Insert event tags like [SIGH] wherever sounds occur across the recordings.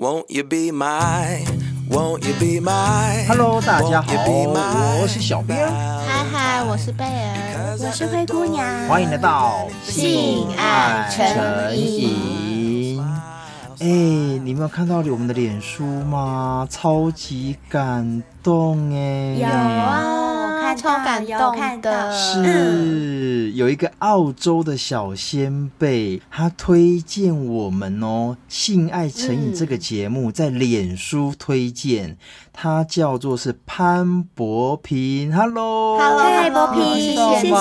Won't you be my, won't you be my? Hello，大家好，我是小编。嗨嗨，我是贝儿，我是灰姑娘。欢迎来到性爱成瘾。哎，你们有看到我们的脸书吗？超级感动哎！有啊，看超感动的。是有一个澳洲的小仙贝，他推荐我们哦，《性爱成瘾》这个节目在脸书推荐，他叫做是潘博平。Hello，嗨，博平，谢谢，谢谢。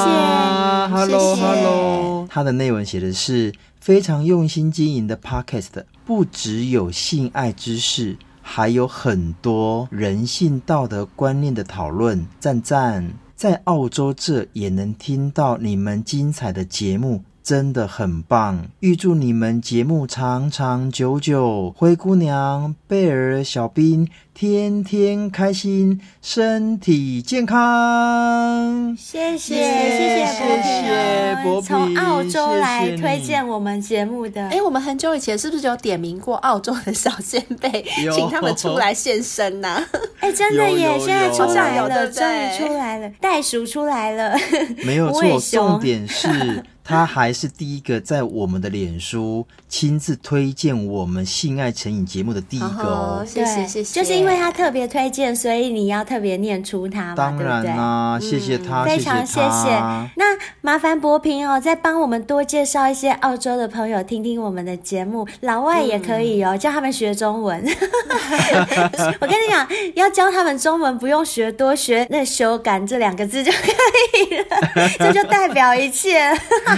Hello，Hello，他的内文写的是非常用心经营的 Podcast。不只有性爱知识，还有很多人性道德观念的讨论。赞赞，在澳洲这也能听到你们精彩的节目，真的很棒。预祝你们节目长长久久。灰姑娘、贝儿、小兵。天天开心，身体健康。谢谢谢谢博平，从澳洲来推荐我们节目的。哎，我们很久以前是不是有点名过澳洲的小仙贝，请他们出来现身呐？[LAUGHS] 哎，真的耶，现在出来了，终于出来了，袋鼠出来了。没有错，重点是。他还是第一个在我们的脸书亲自推荐我们性爱成瘾节目的第一个哦，谢谢谢谢，就是因为他特别推荐，所以你要特别念出他嘛，当然啦，谢谢他，非常谢谢。那麻烦博平哦，再帮我们多介绍一些澳洲的朋友听听我们的节目，老外也可以哦，教他们学中文。[LAUGHS] 我跟你讲，要教他们中文，不用学多，学那“修改”这两个字就可以了，[LAUGHS] 这就代表一切。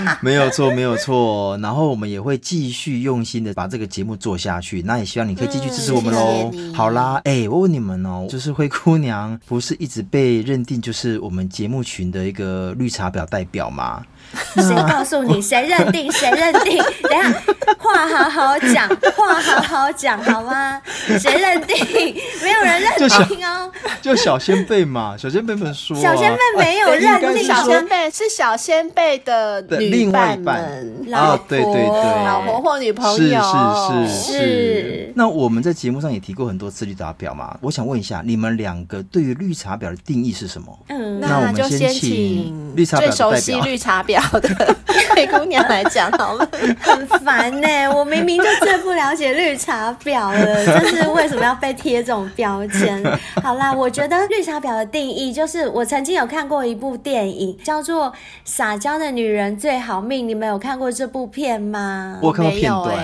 [LAUGHS] 没有错，没有错。然后我们也会继续用心的把这个节目做下去。那也希望你可以继续支持我们喽。好啦，哎，我问你们哦，就是灰姑娘不是一直被认定就是我们节目群的一个绿茶婊代表吗？[LAUGHS] 谁告诉你？谁认定？谁认定？[LAUGHS] 等一下，话好好讲，话好好讲，好吗？谁认定？没有人认定哦。就小仙贝嘛，小仙贝们说，小仙贝没有认定，小仙贝是小仙贝的另外一半，老婆，对对对，老婆或女朋友，是是是是。那我们在节目上也提过很多次绿茶婊嘛，我想问一下，你们两个对于绿茶婊的定义是什么？嗯，那我们先请绿茶婊最熟悉绿茶婊。好的，[LAUGHS] 灰姑娘来讲好了，很烦呢、欸。我明明就最不了解绿茶婊了，就是为什么要被贴这种标签？好啦，我觉得绿茶婊的定义就是，我曾经有看过一部电影，叫做《撒娇的女人最好命》，你们有看过这部片吗？我看过片段。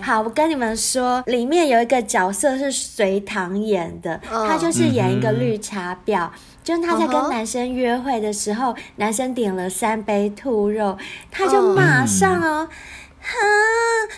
好，我跟你们说，里面有一个角色是隋棠演的，他就是演一个绿茶婊。就是他在跟男生约会的时候，uh huh. 男生点了三杯兔肉，他就马上哦。Uh. 哈，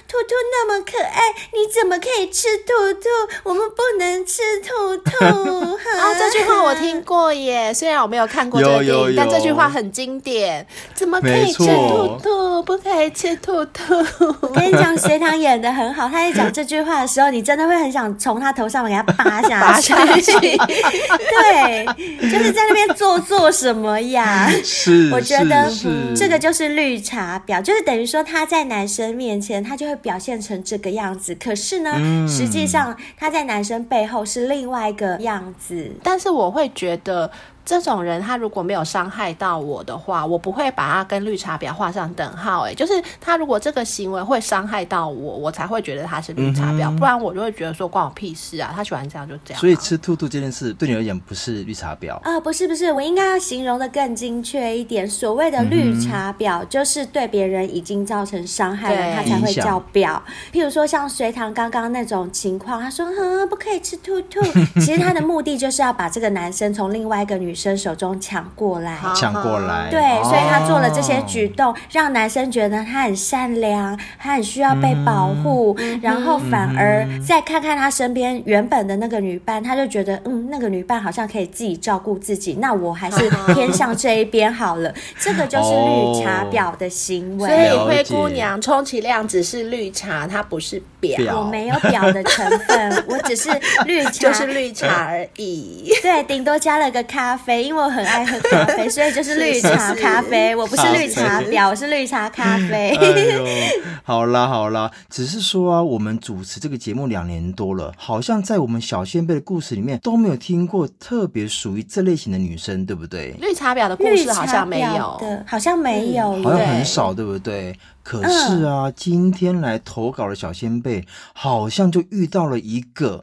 兔兔那么可爱，你怎么可以吃兔兔？我们不能吃兔兔。[LAUGHS] 啊，这句话我听过耶，虽然我没有看过这个电影，但这句话很经典。怎么可以吃兔兔？不可以吃兔兔。[LAUGHS] 我跟你讲，隋唐演的很好，他在讲这句话的时候，你真的会很想从他头上给他扒下去。[LAUGHS] 对，就是在那边做做什么呀？是，我觉得这个就是绿茶婊，就是等于说他在男生。面前，他就会表现成这个样子。可是呢，嗯、实际上他在男生背后是另外一个样子。但是我会觉得。这种人，他如果没有伤害到我的话，我不会把他跟绿茶婊画上等号。哎，就是他如果这个行为会伤害到我，我才会觉得他是绿茶婊。嗯、不然我就会觉得说关我屁事啊！他喜欢这样就这样。所以吃兔兔这件事对你而言不是绿茶婊啊、呃？不是不是，我应该要形容的更精确一点。所谓的绿茶婊，就是对别人已经造成伤害了，他才会叫婊。譬如说像隋唐刚刚那种情况，他说：“哼，不可以吃兔兔。”其实他的目的就是要把这个男生从另外一个女。女生手中抢过来，抢过来，对，哦、所以他做了这些举动，让男生觉得他很善良，他很需要被保护，嗯、然后反而再看看他身边原本的那个女伴，他就觉得，嗯，那个女伴好像可以自己照顾自己，那我还是偏向这一边好了。[LAUGHS] 这个就是绿茶婊的行为。所以灰姑娘充其量只是绿茶，她不是婊，婊我没有婊的成分，我只是绿茶，[LAUGHS] 就是绿茶而已。对，顶多加了个咖啡。啡，因为我很爱喝咖啡，所以就是绿茶咖啡。我不是绿茶婊，[LAUGHS] 我是绿茶咖啡。哎，好啦好啦，只是说啊，我们主持这个节目两年多了，好像在我们小仙贝的故事里面都没有听过特别属于这类型的女生，对不对？绿茶婊的故事好像没有，的好像没有，嗯、好像很少，对不对？可是啊，嗯、今天来投稿的小仙贝好像就遇到了一个。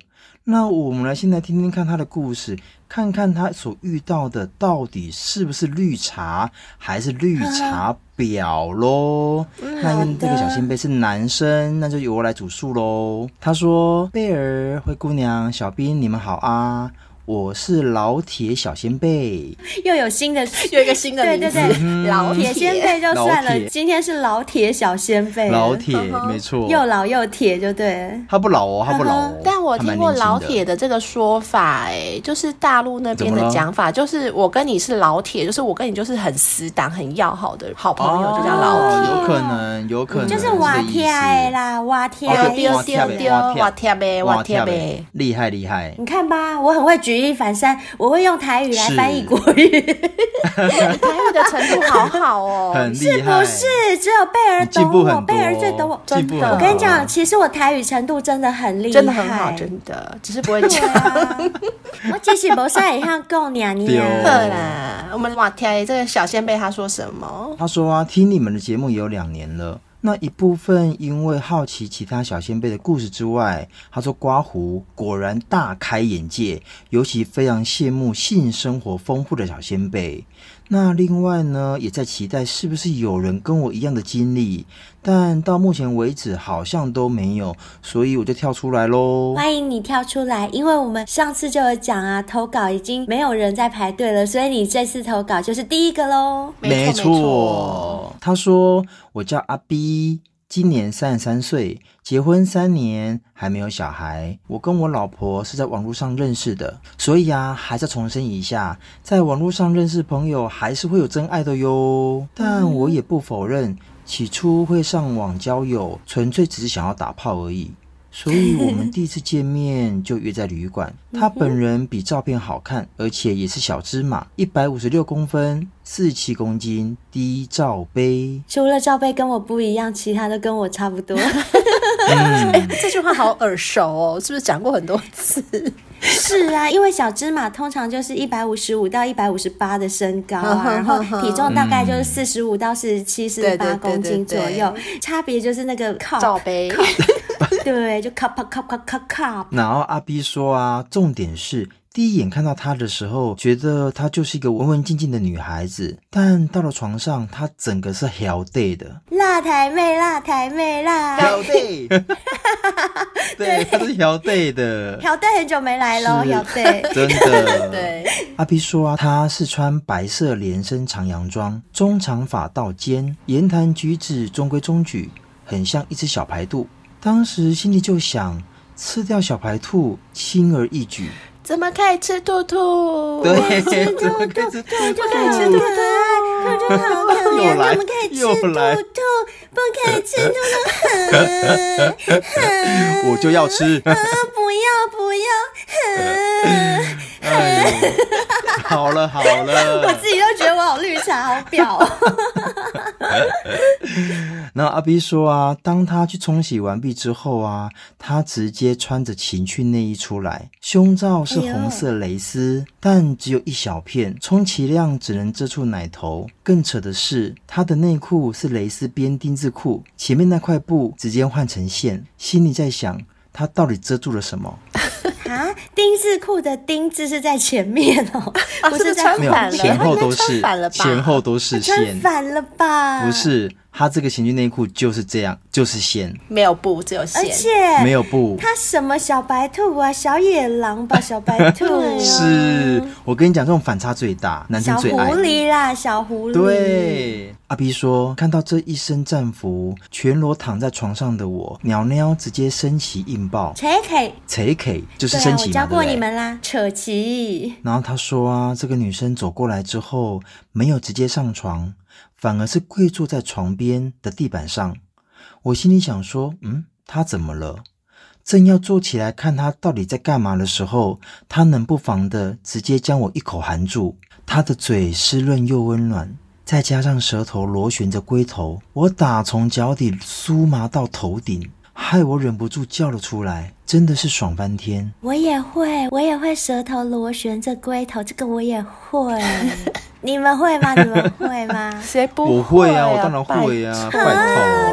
那我们来先来听听看他的故事，看看他所遇到的到底是不是绿茶还是绿茶婊喽？嗯、那这个小仙贝是男生，那就由我来主述喽。他说：“贝儿、灰姑娘、小兵，你们好啊。”我是老铁小仙贝，又有新的，有一个新的名字，对对对，老铁仙贝就算了，今天是老铁小仙贝，老铁没错，又老又铁就对。他不老哦，他不老哦。但我听过老铁的这个说法，哎，就是大陆那边的讲法，就是我跟你是老铁，就是我跟你就是很死党、很要好的好朋友，就叫老铁。有可能，有可能，就是瓦铁啦，瓦铁，丢丢丢，瓦铁呗，瓦铁呗，厉害厉害。你看吧，我很会举。举一反三，我会用台语来翻译国语。[LAUGHS] 台语的程度好好哦，[LAUGHS] 很厉害。是不是？只有贝儿懂我，贝儿最懂我。真的，我跟你讲，其实我台语程度真的很厉害，真的很好，真的，只是不会讲。我其实不是也像够娘娘。对啦，我们哇天，这个小仙贝他说什么？他说啊，听你们的节目有两年了。那一部分因为好奇其他小仙贝的故事之外，他说刮胡果然大开眼界，尤其非常羡慕性生活丰富的小仙贝。那另外呢，也在期待是不是有人跟我一样的经历，但到目前为止好像都没有，所以我就跳出来喽。欢迎你跳出来，因为我们上次就有讲啊，投稿已经没有人在排队了，所以你这次投稿就是第一个喽。没错，没错。他说我叫阿 B。今年三十三岁，结婚三年，还没有小孩。我跟我老婆是在网络上认识的，所以啊，还是重申一下，在网络上认识朋友还是会有真爱的哟。但我也不否认，起初会上网交友，纯粹只是想要打炮而已。所以我们第一次见面就约在旅馆。[LAUGHS] 他本人比照片好看，而且也是小芝麻，一百五十六公分，四七公斤，低罩杯。除了罩杯跟我不一样，其他都跟我差不多。[LAUGHS] 这句话好耳熟哦，是不是讲过很多次？[LAUGHS] 是啊，因为小芝麻通常就是一百五十五到一百五十八的身高啊，[LAUGHS] 然后体重大概就是四十五到四十七、四十八公斤左右，差别就是那个靠罩杯。对，就咔啪咔啪咔咔。然后阿 B 说啊，重点是第一眼看到她的时候，觉得她就是一个文文静静的女孩子，但到了床上，她整个是小 day 的。辣台妹，辣台妹，辣。小 day。[LAUGHS] 对，她是小 day 的。小 day 很久没来了，小 day。[LAUGHS] 真的。[LAUGHS] 对。阿 B 说啊，她是穿白色连身长洋装，中长发到肩，言谈举止中规中矩，很像一只小白兔。当时心里就想，吃掉小白兔轻而易举，怎么可以吃兔兔？对，[LAUGHS] 吃兔兔，兔兔可以吃兔兔，兔兔好可怜，怎么可以吃兔兔？不可以吃兔兔，[LAUGHS] 我就要吃，不 [LAUGHS] 要不要，[LAUGHS] 好了好了，我自己都觉得我好绿茶，好婊。[LAUGHS] 然后阿 B 说啊，当他去冲洗完毕之后啊，他直接穿着情趣内衣出来，胸罩是红色蕾丝，哎、但只有一小片，充其量只能遮住奶头。更扯的是，他的内裤是蕾丝边丁字裤，前面那块布直接换成线。心里在想，他到底遮住了什么？[LAUGHS] 啊，丁字裤的丁字是在前面哦，[LAUGHS] 不是穿反了，前后都是，前后都是线，穿反了吧？不是。他这个情趣内裤就是这样，就是线，没有布，只有线，而且没有布。他什么小白兔啊，小野狼吧，小白兔。[LAUGHS] 是我跟你讲，这种反差最大，男生最爱。小狐狸啦，小狐狸。对，阿 B 说，看到这一身战服，全裸躺在床上的我，鸟鸟直接升旗硬爆。扯 K，扯 K 就是升旗嘛，我教过你们啦，扯旗。然后他说啊，这个女生走过来之后，没有直接上床。反而是跪坐在床边的地板上，我心里想说：“嗯，他怎么了？”正要坐起来看他到底在干嘛的时候，他冷不防的直接将我一口含住。他的嘴湿润又温暖，再加上舌头螺旋着龟头，我打从脚底酥麻到头顶，害我忍不住叫了出来，真的是爽翻天！我也会，我也会舌头螺旋着龟头，这个我也会。[LAUGHS] 你们会吗？[LAUGHS] 你们会吗？谁不会？我会啊，我当然会啊，拜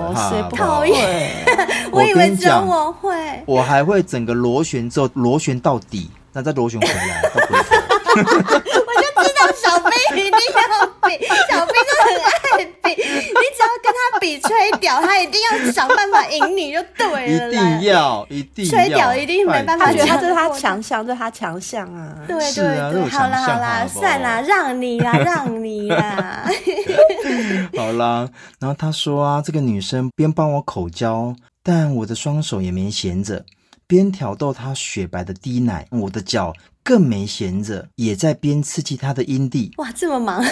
托，谁不讨厌？我以为只有我会，我还会整个螺旋之后螺旋到底，那再螺旋回来到龟头。我就知道小飞一定要比，小兵就很爱比，[LAUGHS] 你只要跟他比吹屌，他一定要想办法赢你就对了。一定要，一定要吹屌一定没办法，他觉得他这是他强项，这是他强项啊。对对对，好啦好啦，算啦，让你啦，[LAUGHS] 让你啦。[LAUGHS] 好啦，然后他说啊，这个女生边帮我口交，但我的双手也没闲着，边挑逗她雪白的滴奶，我的脚。更没闲着，也在边刺激他的阴蒂。哇，这么忙，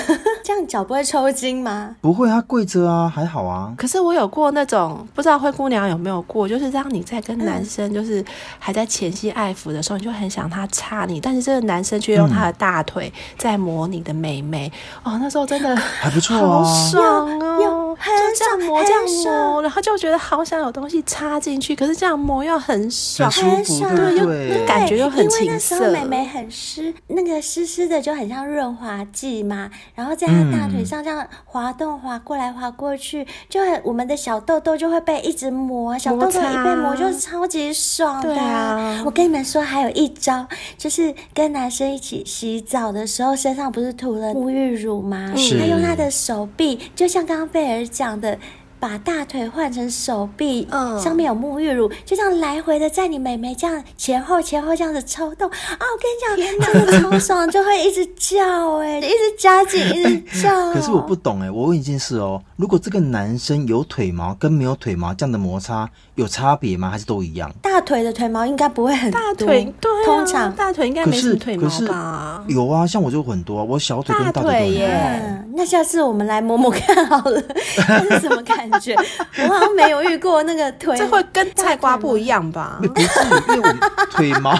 这样脚不会抽筋吗？不会，啊跪着啊，还好啊。可是我有过那种，不知道灰姑娘有没有过，就是让你在跟男生就是还在前戏爱抚的时候，嗯、你就很想他插你，但是这个男生却用他的大腿在磨你的美眉。嗯、哦，那时候真的还不错啊，好爽哦，就这样磨这样磨，然后就觉得好想有东西插进去，可是这样磨又很爽，很舒服，对，又那感觉又很青涩。很湿，那个湿湿的就很像润滑剂嘛，然后在他大腿上这样滑动滑过来滑过去，嗯、就很我们的小痘痘就会被一直磨，小痘痘一被磨就超级爽的。啊、我跟你们说，还有一招，就是跟男生一起洗澡的时候，身上不是涂了沐浴乳吗？是他用他的手臂，就像刚刚贝尔讲的。把大腿换成手臂，嗯，上面有沐浴乳，就这样来回的在你美眉这样前后前后这样子抽动啊！我跟你讲，真的超爽，就会一直叫哎，[LAUGHS] 一直夹紧，一直叫。[LAUGHS] 可是我不懂哎，我问一件事哦，如果这个男生有腿毛跟没有腿毛这样的摩擦有差别吗？还是都一样？大腿的腿毛应该不会很多，大腿对，通常大腿应该没什么腿毛吧？有啊，像我就很多，我小腿跟大腿都很多。嗯，那下次我们来摸摸看好了，[LAUGHS] 那是什么感觉？我好像没有遇过那个腿，[LAUGHS] 这会跟菜瓜不一样吧？[LAUGHS] 不是，因为我腿毛，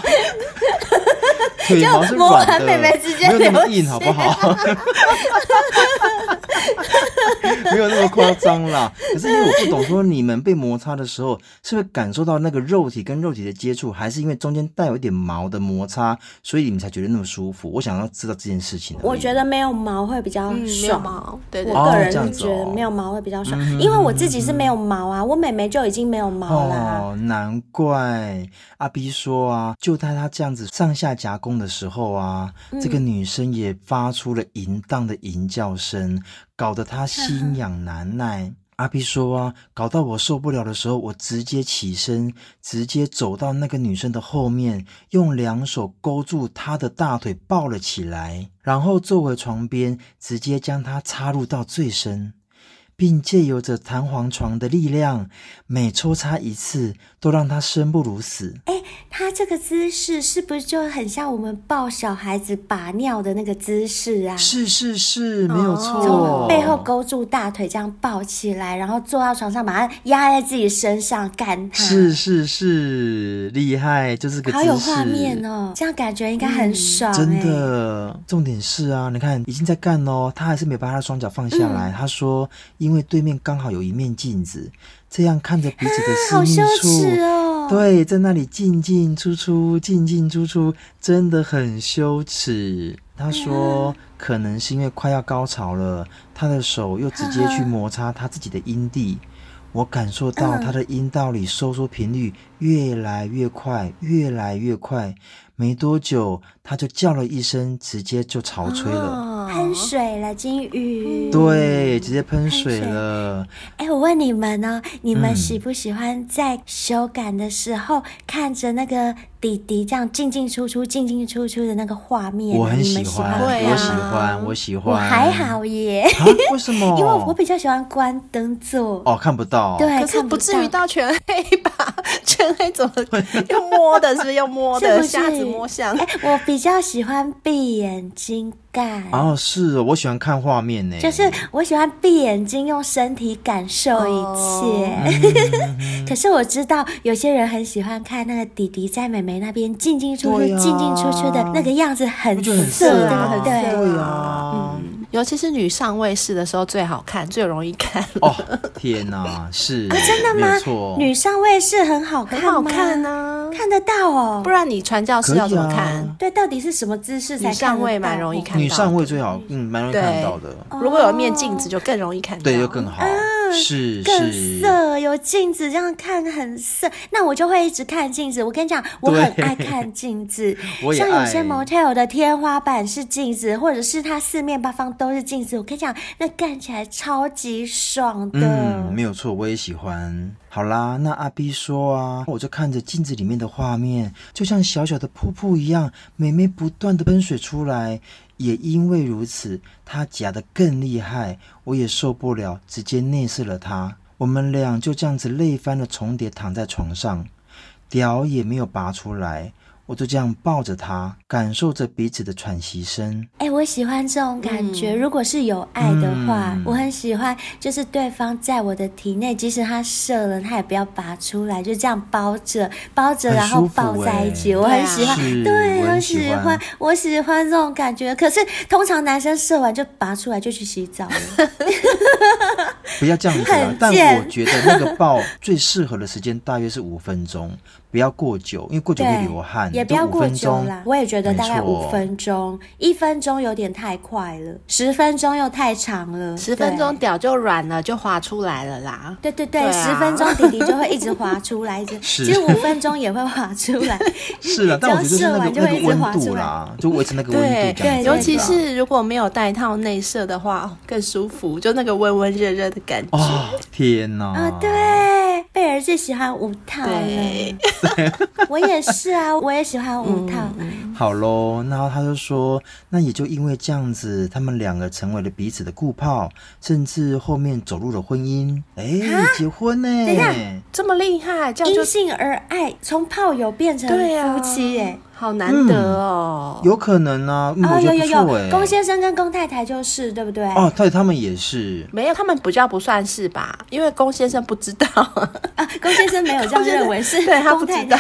腿毛是软的，没有那么硬，好不好？[LAUGHS] 没有那么夸张啦。可是因为我不懂，说你们被摩擦的时候，是会感受到那个肉体跟肉体的接触，还是因为中间带有一点毛的摩擦，所以你们才觉得那么舒服？我想要知道这件事情。我觉得没有毛会比较爽，毛对对，我个人是觉得没有毛会比较爽，因为我自己是没有毛啊，我妹妹就已经没有毛了。哦，难怪阿 B 说啊，就在他这样子上下夹攻的时候啊，这个女生也发出了淫荡的淫叫声。搞得他心痒难耐。阿 B 说啊，搞到我受不了的时候，我直接起身，直接走到那个女生的后面，用两手勾住她的大腿抱了起来，然后坐回床边，直接将她插入到最深。并借由着弹簧床的力量，每抽插一次，都让他生不如死。哎，他这个姿势是不是就很像我们抱小孩子把尿的那个姿势啊？是是是，没有错。从背后勾住大腿，这样抱起来，然后坐到床上，把它压在自己身上干他。是是是，厉害，就是个姿势。好有画面哦，这样感觉应该很爽。真的，重点是啊，你看已经在干哦，他还是没把他的双脚放下来。他说。因为对面刚好有一面镜子，这样看着彼此的私密处。对，在那里进进出出，进进出出，真的很羞耻。他说，可能是因为快要高潮了，他的手又直接去摩擦他自己的阴蒂。我感受到他的阴道里收缩频率越来越快，越来越快。没多久，他就叫了一声，直接就潮吹了。喷水了，金鱼。对，直接喷水了。哎，我问你们哦，你们喜不喜欢在修改的时候看着那个弟弟这样进进出出、进进出出的那个画面？我很喜欢，我喜欢，我喜欢。我还好耶。[LAUGHS] 为什么？因为我比较喜欢关灯做。哦，看不到。对，可是不至于到全黑吧？[LAUGHS] 全黑怎么 [LAUGHS] 用摸的？是不是用摸的？瞎子摸象。哎，我比较喜欢闭眼睛。哦，是哦，我喜欢看画面呢。就是我喜欢闭眼睛，用身体感受一切。可是我知道有些人很喜欢看那个弟弟在妹妹那边进进出出、进进出出的那个样子，很色，对不对？对啊。尤其是女上位式的时候最好看，最容易看。哦，天哪，是、[LAUGHS] 啊、真的吗？没错，女上位式很好看，很好看呢、啊，看得到哦。不然你传教士要怎么看？啊、对，到底是什么姿势才？女上位蛮容易看到，女上位最好，嗯，蛮容易看到的。如果有一面镜子，就更容易看到，对，就更好。啊、是更色，有镜子这样看很色，那我就会一直看镜子。我跟你讲，我很爱看镜子，[LAUGHS] 像有些 motel 的天花板是镜子，或者是它四面八方都是镜子。我跟你讲，那看起来超级爽的。嗯，没有错，我也喜欢。好啦，那阿 B 说啊，我就看着镜子里面的画面，就像小小的瀑布一样，美眉不断的喷水出来。也因为如此，他夹得更厉害，我也受不了，直接内射了他。我们俩就这样子累翻了，重叠躺在床上，屌也没有拔出来。我就这样抱着他，感受着彼此的喘息声。哎、欸，我喜欢这种感觉。嗯、如果是有爱的话，嗯、我很喜欢，就是对方在我的体内，即使他射了，他也不要拔出来，就这样包着，包着，然后抱在一起。我很喜欢，对，我喜欢，我喜欢这种感觉。可是通常男生射完就拔出来就去洗澡了。不要这样子啊！[LAUGHS] 但我觉得那个抱最适合的时间大约是五分钟。不要过久，因为过久会流汗。也不要过久啦，我也觉得大概五分钟，一分钟有点太快了，十分钟又太长了。十分钟屌就软了，就滑出来了啦。对对对，十分钟弟弟就会一直滑出来，一直。[LAUGHS] 其实五分钟也会滑出来。[LAUGHS] 是啊，但我觉得是那个那个温度啦，就维持那个温度。对，尤其是如果没有带套内射的话，更舒服，就那个温温热热的感觉。哦，天哪！啊，对，贝儿最喜欢无套了。[LAUGHS] 我也是啊，我也喜欢五套。嗯、好喽，然后他就说，那也就因为这样子，他们两个成为了彼此的顾炮，甚至后面走入了婚姻。哎，结婚呢？等一下，这么厉害，这样因性而爱，从炮友变成夫妻，哎。好难得哦，有可能啊，哦，有有有，龚先生跟龚太太就是对不对？哦，对，他们也是，没有，他们比较不算是吧？因为龚先生不知道。[LAUGHS] 啊，龚先生没有这样 [LAUGHS] 认为，是对他不知道，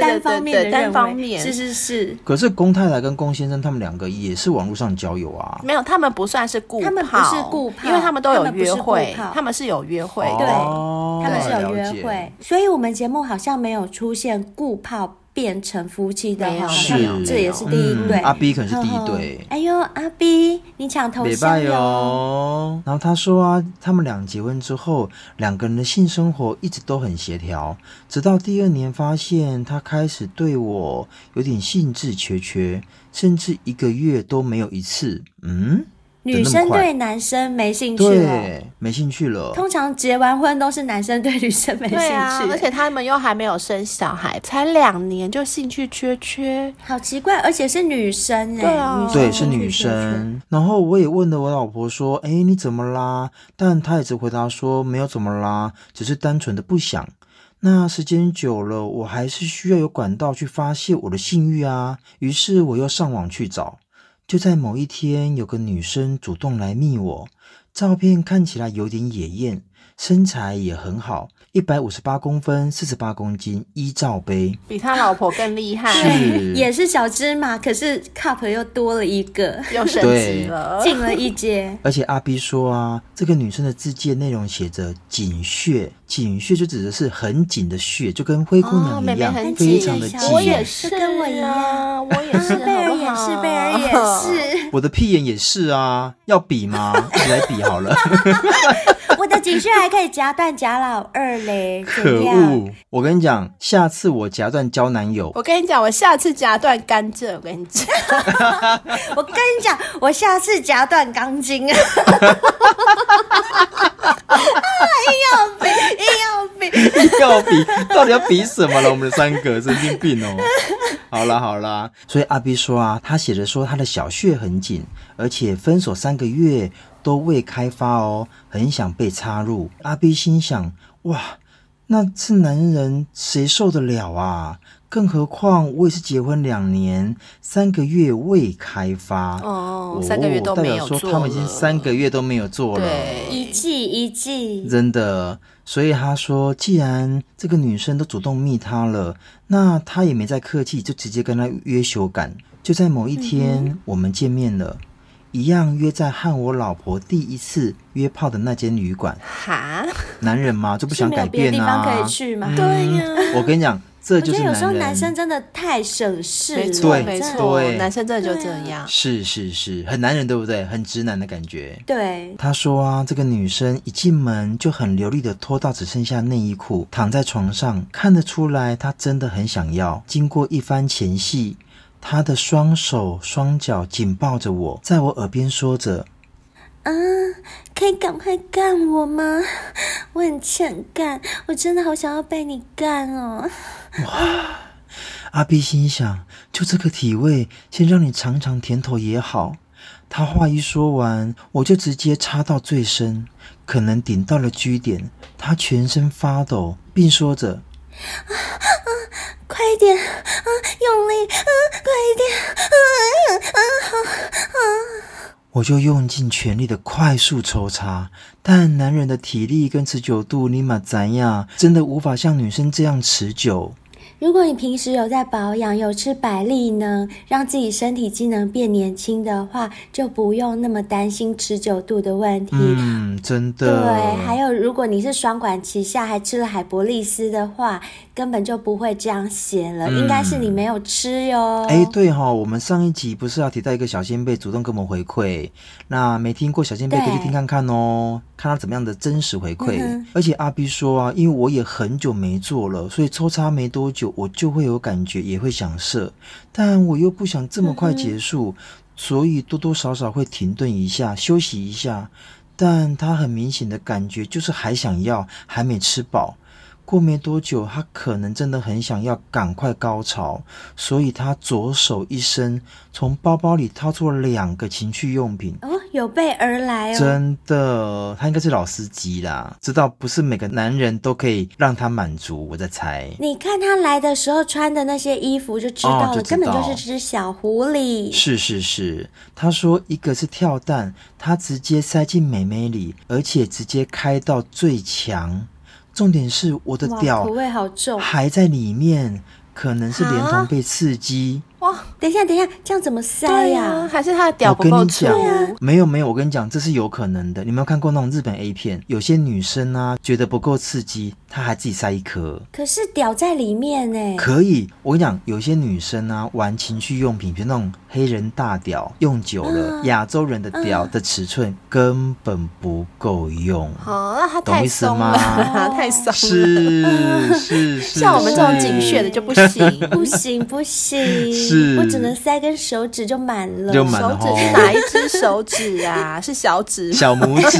单方面的单方面，是是是。可是龚太太跟龚先生他们两个也是网络上交友啊，没有，他们不算是固炮，他们不是固炮，因为他们都有约会，他们是有约会，对，他们是有约会，所以我们节目好像没有出现固炮变成夫妻的话，是这也是第一对。阿 B 可能是第一对。哎呦，阿 B，你抢头像哟！然后他说啊，他们俩结婚之后，两个人的性生活一直都很协调，直到第二年发现他开始对我有点兴致缺缺，甚至一个月都没有一次。嗯。女生对男生没兴趣没兴趣了。通常结完婚都是男生对女生没兴趣，对啊，而且他们又还没有生小孩，才两年就兴趣缺缺，好奇怪。而且是女生哎，对啊，对，是女生。然后我也问了我老婆说：“哎，你怎么啦？”但她也只回答说：“没有怎么啦，只是单纯的不想。”那时间久了，我还是需要有管道去发泄我的性欲啊。于是我又上网去找。就在某一天，有个女生主动来密我，照片看起来有点野艳，身材也很好，一百五十八公分，四十八公斤，一罩杯，比他老婆更厉害，是 [LAUGHS] 也是小芝麻，可是 cup 又多了一个，又升级了，进了一阶。而且阿 B 说啊，这个女生的自介内容写着“紧穴”。紧穴就指的是很紧的穴，就跟灰姑娘一样，哦、妹妹非常的紧。我也是，跟我一样，我也是，[LAUGHS] 贝儿也是，贝儿也是。我的屁眼也是啊，要比吗？[LAUGHS] 来比好了。[LAUGHS] 我的紧穴还可以夹断贾老二嘞，可恶！我跟你讲，下次我夹断交男友。我跟你讲，我下次夹断甘蔗。我跟你讲，我跟你讲，我下次夹断钢筋。硬要比，硬要比，硬要比，到底要比什么了？我们三个神经病哦！好啦好啦，所以阿 B 说啊，他写着说他的小穴很紧，而且分手三个月都未开发哦，很想被插入。阿 B 心想：哇，那这男人谁受得了啊？更何况我也是结婚两年，三个月未开发哦，哦，三个月都没有做，代表说他们已经三个月都没有做了，对，一季一季，真的。所以他说，既然这个女生都主动密他了，那他也没再客气，就直接跟他约修改。就在某一天，我们见面了。一样约在和我老婆第一次约炮的那间旅馆。哈，男人嘛就不想改变啊。地方可以去吗？嗯、对呀，我跟你讲。这就是男人，我觉得有时候男生真的太省事了，没错，对没错，男生真的就这样，啊、是是是，很男人对不对？很直男的感觉。对，他说啊，这个女生一进门就很流利的脱到只剩下内衣裤，躺在床上，看得出来她真的很想要。经过一番前戏，她的双手双脚紧抱着我，在我耳边说着。啊，可以赶快干我吗？我很欠干，我真的好想要被你干哦！哇，阿 B 心想，就这个体位，先让你尝尝甜头也好。他话一说完，我就直接插到最深，可能顶到了 G 点，他全身发抖，并说着：“啊啊，快一点啊，用力啊，快一点啊啊啊！”啊我就用尽全力的快速抽插，但男人的体力跟持久度，尼玛咱呀，真的无法像女生这样持久。如果你平时有在保养，有吃百利呢，让自己身体机能变年轻的话，就不用那么担心持久度的问题。嗯，真的。对，还有如果你是双管齐下，还吃了海博利斯的话，根本就不会这样写了。嗯、应该是你没有吃哟。哎，对哈、哦，我们上一集不是要提到一个小仙贝主动跟我们回馈，那没听过小仙贝可以去听看看哦，看他怎么样的真实回馈。嗯、而且阿 B 说啊，因为我也很久没做了，所以抽插没多久。我就会有感觉，也会想射，但我又不想这么快结束，嗯、所以多多少少会停顿一下，休息一下。但他很明显的感觉就是还想要，还没吃饱。过没多久，他可能真的很想要赶快高潮，所以他左手一伸，从包包里掏出了两个情趣用品。哦，有备而来哦！真的，他应该是老司机啦，知道不是每个男人都可以让他满足。我在猜，你看他来的时候穿的那些衣服就知道了，哦、道根本就是只小狐狸。是是是，他说一个是跳蛋，他直接塞进美美里，而且直接开到最强。重点是我的屌口味好重，还在里面，可能是连同被刺激。哇，等一下，等一下，这样怎么塞呀、啊？还是他的屌不够粗？没有没有，我跟你讲，这是有可能的。你有没有看过那种日本 A 片？有些女生啊，觉得不够刺激，她还自己塞一颗。可是屌在里面呢。可以，我跟你讲，有些女生啊，玩情趣用品，比如那种黑人大屌，用久了，亚、嗯、洲人的屌的尺寸根本不够用。哦，那他太松了，懂意思吗？[LAUGHS] 太松了。是是是。[LAUGHS] 像我们这种紧血的就不行，不 [LAUGHS] 行不行。是我只能塞根手指就满了，就满了。手指是哪一只手指啊？[LAUGHS] 是小指，小拇指。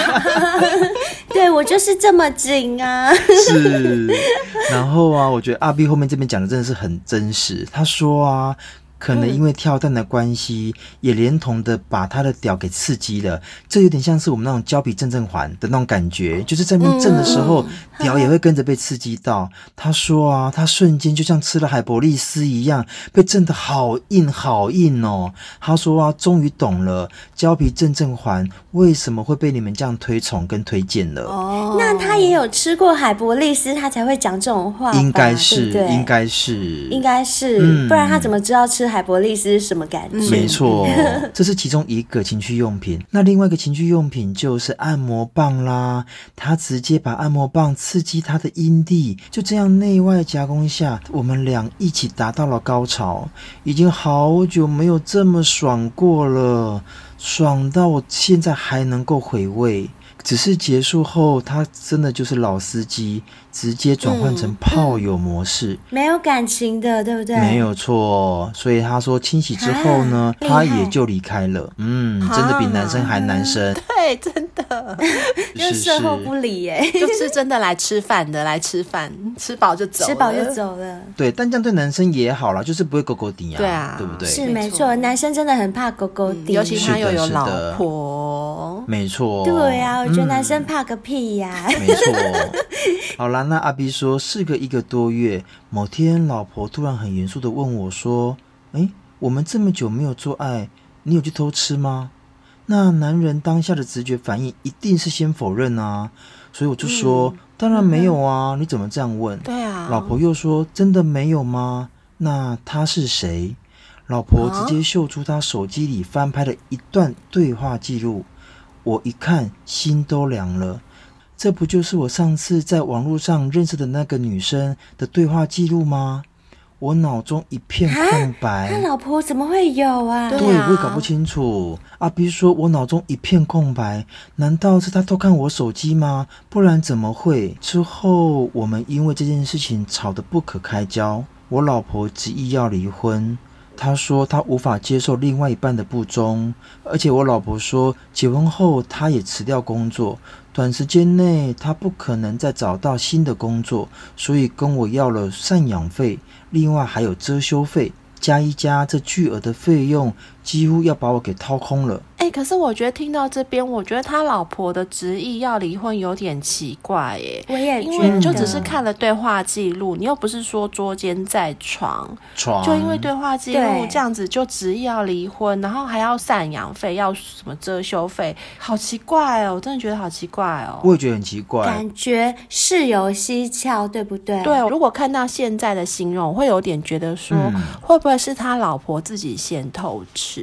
[LAUGHS] 对，我就是这么紧啊。[LAUGHS] 是，然后啊，我觉得阿 B 后面这边讲的真的是很真实。他说啊。可能因为跳蛋的关系，嗯、也连同的把他的屌给刺激了，这有点像是我们那种胶皮震震环的那种感觉，就是在那边震的时候，嗯、屌也会跟着被刺激到。他说啊，他瞬间就像吃了海博利斯一样，被震得好硬好硬哦。他说啊，终于懂了胶皮震震环为什么会被你们这样推崇跟推荐了。哦，那他也有吃过海博利斯，他才会讲这种话。应该是，对对应该是，应该是，嗯、不然他怎么知道吃？海博利斯是什么感觉？没错，[LAUGHS] 这是其中一个情趣用品。那另外一个情趣用品就是按摩棒啦。他直接把按摩棒刺激他的阴蒂，就这样内外夹攻下，我们俩一起达到了高潮。已经好久没有这么爽过了，爽到我现在还能够回味。只是结束后，他真的就是老司机。直接转换成炮友模式，嗯嗯，没有感情的，对不对？没有错，所以他说清洗之后呢，啊、他也就离开了。嗯，真的比男生还男生。啊、对，真的，就 [LAUGHS] 是事后不理耶，就是真的来吃饭的，来吃饭，吃饱就走，吃饱就走了。对，但这样对男生也好啦，就是不会勾勾底啊，对啊，对不对？是没错，男生真的很怕勾勾底，尤其他又有老婆，没错。对啊，我觉得男生怕个屁呀，没错。[LAUGHS] 好啦。那阿 B 说，事隔一个多月，某天老婆突然很严肃的问我说：“诶，我们这么久没有做爱，你有去偷吃吗？”那男人当下的直觉反应一定是先否认啊，所以我就说：“嗯、当然没有啊，嗯、你怎么这样问？”对啊。老婆又说：“真的没有吗？那他是谁？”老婆直接秀出他手机里翻拍的一段对话记录，我一看心都凉了。这不就是我上次在网络上认识的那个女生的对话记录吗？我脑中一片空白。他老婆怎么会有啊？对，我也搞不清楚阿 B 说，我脑中一片空白，难道是他偷看我手机吗？不然怎么会？之后我们因为这件事情吵得不可开交，我老婆执意要离婚。她说她无法接受另外一半的不忠，而且我老婆说结婚后她也辞掉工作，短时间内他不可能再找到新的工作，所以跟我要了赡养费，另外还有遮羞费，加一加这巨额的费用，几乎要把我给掏空了。哎、欸，可是我觉得听到这边，我觉得他老婆的执意要离婚有点奇怪耶。我也觉得，因为你就只是看了对话记录，你又不是说捉奸在床，床就因为对话记录这样子就执意要离婚，然后还要赡养费，要什么遮羞费，好奇怪哦！我真的觉得好奇怪哦。我也觉得很奇怪，感觉事有蹊跷，对不对？对，如果看到现在的形容，我会有点觉得说，嗯、会不会是他老婆自己先偷吃？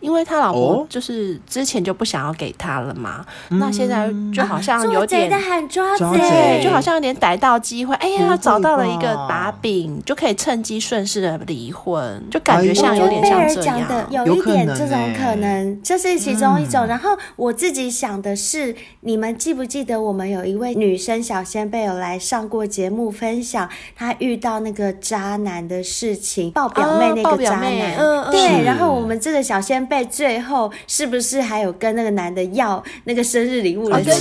因为他老婆就是。是之前就不想要给他了嘛？嗯、那现在就好像有点抓贼的喊抓贼，对，就好像有点逮到机会，哎呀，找到了一个把柄，就可以趁机顺势的离婚，就感觉像有点像这样，的有一点这种可能，这是其中一种。然后我自己想的是，你们记不记得我们有一位女生小仙贝有来上过节目，分享她遇到那个渣男的事情，抱表妹那个渣男，嗯，对。然后我们这个小仙贝最后是。是不是还有跟那个男的要那个生日礼物的钱？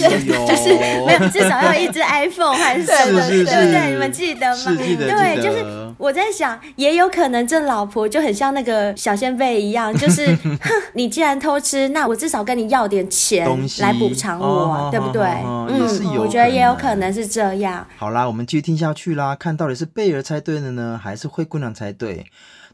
就是没有，至少要一只 [LAUGHS] iPhone 还是什么？对不对？你们记得吗？对，就是我在想，也有可能这老婆就很像那个小仙贝一样，就是 [LAUGHS] 哼，你既然偷吃，那我至少跟你要点钱来补偿我，对不对？嗯，我觉得也有可能是这样。好啦，我们继续听下去啦，看到底是贝儿猜对了呢，还是灰姑娘猜对？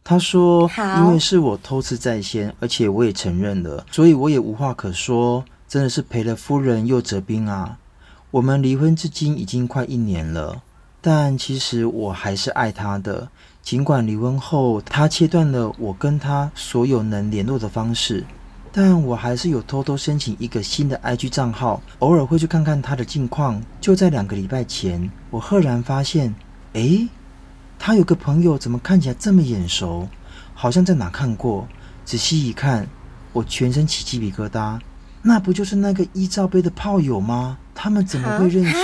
他说：“因为是我偷吃在先，而且我也承认了，所以我也无话可说。真的是赔了夫人又折兵啊！我们离婚至今已经快一年了，但其实我还是爱他的。尽管离婚后他切断了我跟他所有能联络的方式，但我还是有偷偷申请一个新的 IG 账号，偶尔会去看看他的近况。就在两个礼拜前，我赫然发现，诶。”他有个朋友，怎么看起来这么眼熟？好像在哪看过。仔细一看，我全身起鸡皮疙瘩。那不就是那个一罩杯的炮友吗？他们怎么会认识？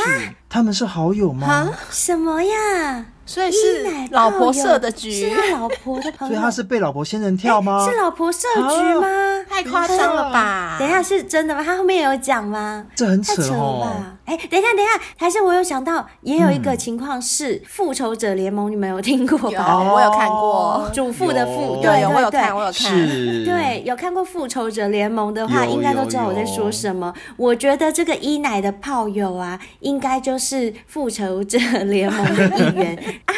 他们是好友吗？什么呀？所以是老婆设的局，是他老婆的朋友。所以他是被老婆仙人跳吗？是老婆设局吗？啊、太夸张了吧！等一下是真的吗？他后面有讲吗？这很扯哦。哎，等一下，等一下，还是我有想到，也有一个情况是《复仇者联盟》，你们有听过吧？有，我有看过。主妇的妇，对，对，我有看，我有看。对，有看过《复仇者联盟》的话，应该都知道我在说什么。我觉得这个伊奶的炮友啊，应该就是《复仇者联盟》的一员啊。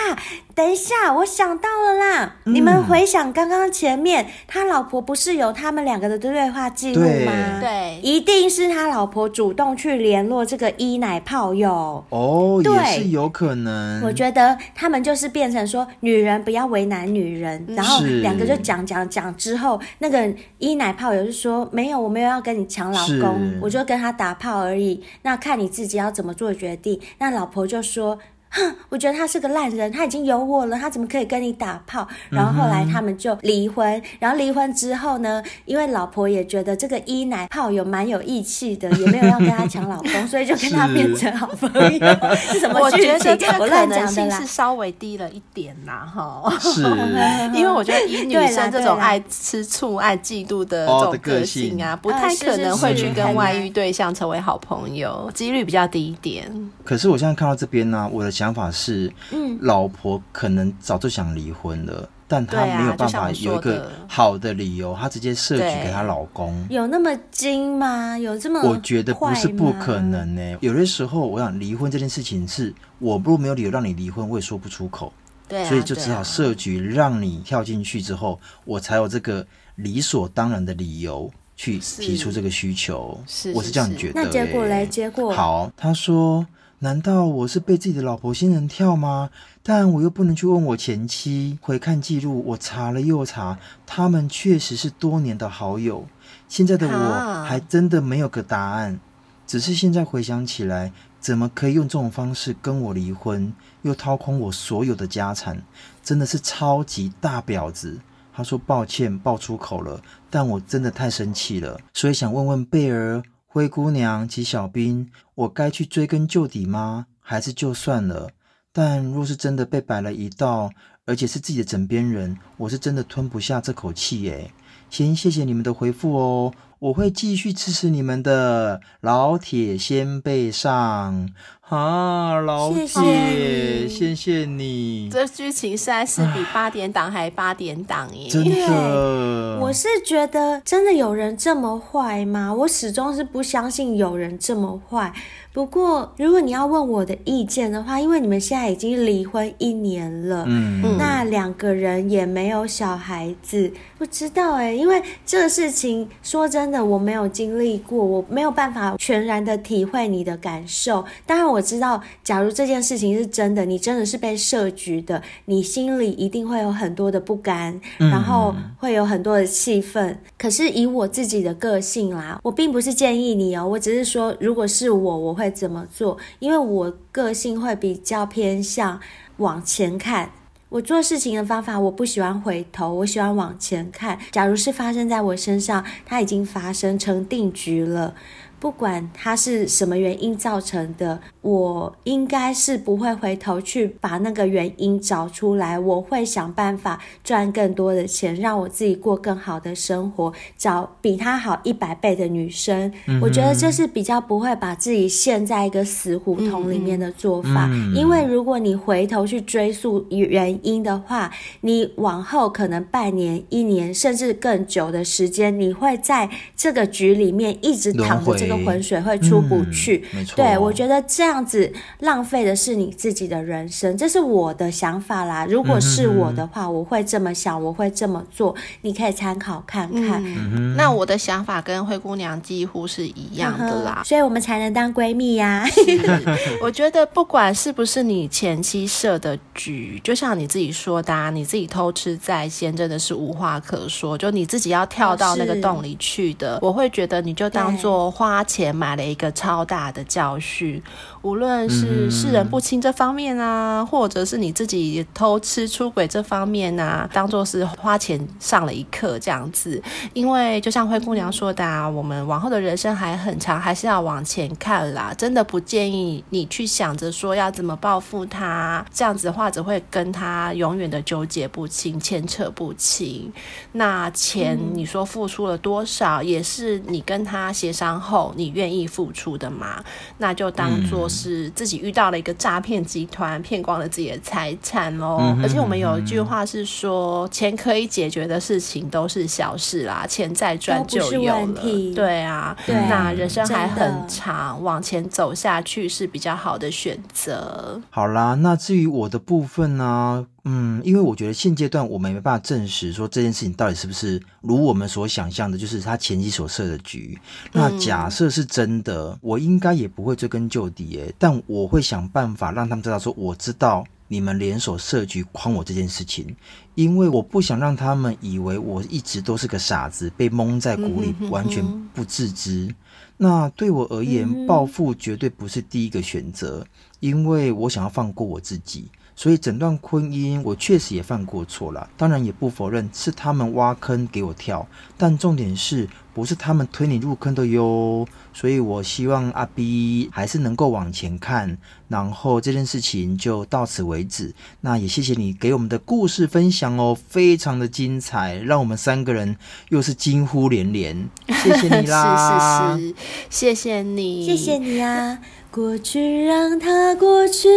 等一下，我想到了啦！嗯、你们回想刚刚前面，他老婆不是有他们两个的对话记录吗？对，一定是他老婆主动去联络这个伊奶炮友。哦，对，也是有可能。我觉得他们就是变成说，女人不要为难女人，然后两个就讲讲讲之后，那个伊奶炮友就说：“没有，我没有要跟你抢老公，我就跟他打炮而已。那看你自己要怎么做决定。”那老婆就说。哼，我觉得他是个烂人，他已经有我了，他怎么可以跟你打炮？然后后来他们就离婚，然后离婚之后呢，因为老婆也觉得这个一奶炮友蛮有义气的，也没有要跟他抢老公，所以就跟他变成好朋友。[LAUGHS] 是什么？我觉得这个可能性是稍微低了一点啦，哈。是，[LAUGHS] 因为我觉得以女生这种爱吃醋、爱嫉妒的这种个性啊，不太可能会去跟外遇对象成为好朋友，几率比较低一点。可是我现在看到这边呢，我的。想法是，嗯，老婆可能早就想离婚了，嗯、但她没有办法有一个好的理由，她直接设局给她老公。有那么精吗？有这么？我觉得不是不可能呢、欸。有的时候，我想离婚这件事情是，我如果没有理由让你离婚，我也说不出口。对、啊，所以就只好设局让你跳进去之后，我才有这个理所当然的理由去提出这个需求。是，我是这样觉得、欸。那结果嘞？结果好，他说。难道我是被自己的老婆仙人跳吗？但我又不能去问我前妻。回看记录，我查了又查，他们确实是多年的好友。现在的我还真的没有个答案。只是现在回想起来，怎么可以用这种方式跟我离婚，又掏空我所有的家产？真的是超级大婊子。他说抱歉，爆出口了，但我真的太生气了，所以想问问贝儿。灰姑娘及小兵，我该去追根究底吗？还是就算了？但若是真的被摆了一道，而且是自己的枕边人，我是真的吞不下这口气耶。先谢谢你们的回复哦，我会继续支持你们的。老铁先辈上。啊，老姐，谢谢，谢谢你。这剧情实在是比八点档还八点档耶！真的，我是觉得真的有人这么坏吗？我始终是不相信有人这么坏。不过，如果你要问我的意见的话，因为你们现在已经离婚一年了，嗯，那两个人也没有小孩子，不知道哎，因为这个事情说真的，我没有经历过，我没有办法全然的体会你的感受。当然我知道，假如这件事情是真的，你真的是被设局的，你心里一定会有很多的不甘，然后会有很多的气愤。可是以我自己的个性啦，我并不是建议你哦，我只是说，如果是我，我会。怎么做？因为我个性会比较偏向往前看，我做事情的方法，我不喜欢回头，我喜欢往前看。假如是发生在我身上，它已经发生成定局了。不管它是什么原因造成的，我应该是不会回头去把那个原因找出来。我会想办法赚更多的钱，让我自己过更好的生活，找比他好一百倍的女生。嗯。我觉得这是比较不会把自己陷在一个死胡同里面的做法。嗯。因为如果你回头去追溯原因的话，你往后可能半年、一年甚至更久的时间，你会在这个局里面一直躺着。这个浑水会出不去，嗯、没错。对，我觉得这样子浪费的是你自己的人生，这是我的想法啦。如果是我的话，嗯、我会这么想，我会这么做。你可以参考看看。嗯、那我的想法跟灰姑娘几乎是一样的啦，所以我们才能当闺蜜呀、啊。[LAUGHS] 我觉得不管是不是你前期设的局，就像你自己说的、啊，你自己偷吃在先，真的是无话可说。就你自己要跳到那个洞里去的，我会觉得你就当做花。花钱买了一个超大的教训，无论是世人不清这方面啊，或者是你自己偷吃出轨这方面啊，当做是花钱上了一课这样子。因为就像灰姑娘说的啊，我们往后的人生还很长，还是要往前看啦。真的不建议你去想着说要怎么报复他，这样子的话只会跟他永远的纠结不清、牵扯不清。那钱你说付出了多少，也是你跟他协商后。你愿意付出的吗？那就当做是自己遇到了一个诈骗集团，骗光了自己的财产喽。嗯、而且我们有一句话是说，钱可以解决的事情都是小事啦，钱再赚就有了。对啊，对，那人生还很长，往前走下去是比较好的选择。好啦，那至于我的部分呢？嗯，因为我觉得现阶段我们没办法证实说这件事情到底是不是如我们所想象的，就是他前期所设的局。那假设是真的，嗯、我应该也不会追根究底诶，但我会想办法让他们知道说，我知道你们联手设局诓我这件事情，因为我不想让他们以为我一直都是个傻子，被蒙在鼓里，完全不自知。那对我而言，报复绝对不是第一个选择，因为我想要放过我自己。所以整段婚姻，我确实也犯过错了，当然也不否认是他们挖坑给我跳，但重点是不是他们推你入坑的哟？所以我希望阿 B 还是能够往前看，然后这件事情就到此为止。那也谢谢你给我们的故事分享哦，非常的精彩，让我们三个人又是惊呼连连，谢谢你啦！[LAUGHS] 是是是，谢谢你，谢谢你啊。过去让它过去，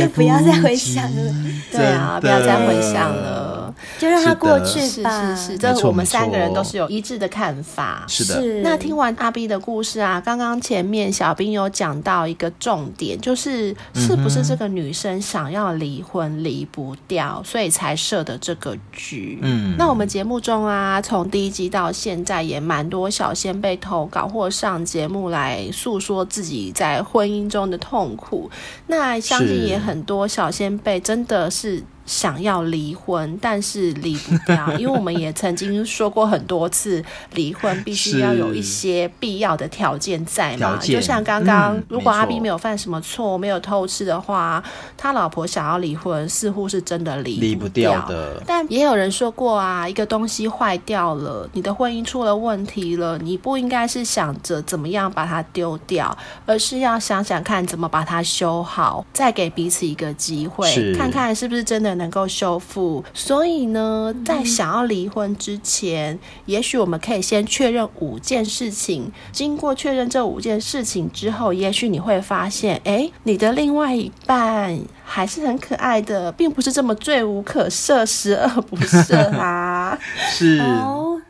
就 [LAUGHS] 不要再回想了。对啊，不要再回想了，就让它过去吧。是是是，这我们三个人都是有一致的看法。是的。那听完阿 B 的故事啊，刚刚前面小兵有讲到一个重点，就是是不是这个女生想要离婚离不掉，所以才设的这个局。嗯。那我们节目中啊，从第一集到现在也蛮多小仙被投稿或上节目来诉。诉说自己在婚姻中的痛苦。那相信也很多小先辈真的是。想要离婚，但是离不掉，[LAUGHS] 因为我们也曾经说过很多次，离婚必须要有一些必要的条件在嘛。就像刚刚，嗯、如果阿 B 没有犯什么错，没有偷吃的话，他老婆想要离婚，似乎是真的离不掉，离不掉的。但也有人说过啊，一个东西坏掉了，你的婚姻出了问题了，你不应该是想着怎么样把它丢掉，而是要想想看怎么把它修好，再给彼此一个机会，看看是不是真的。能够修复，所以呢，在想要离婚之前，嗯、也许我们可以先确认五件事情。经过确认这五件事情之后，也许你会发现，哎，你的另外一半还是很可爱的，并不是这么罪无可赦、十恶不赦啊。[LAUGHS] 是。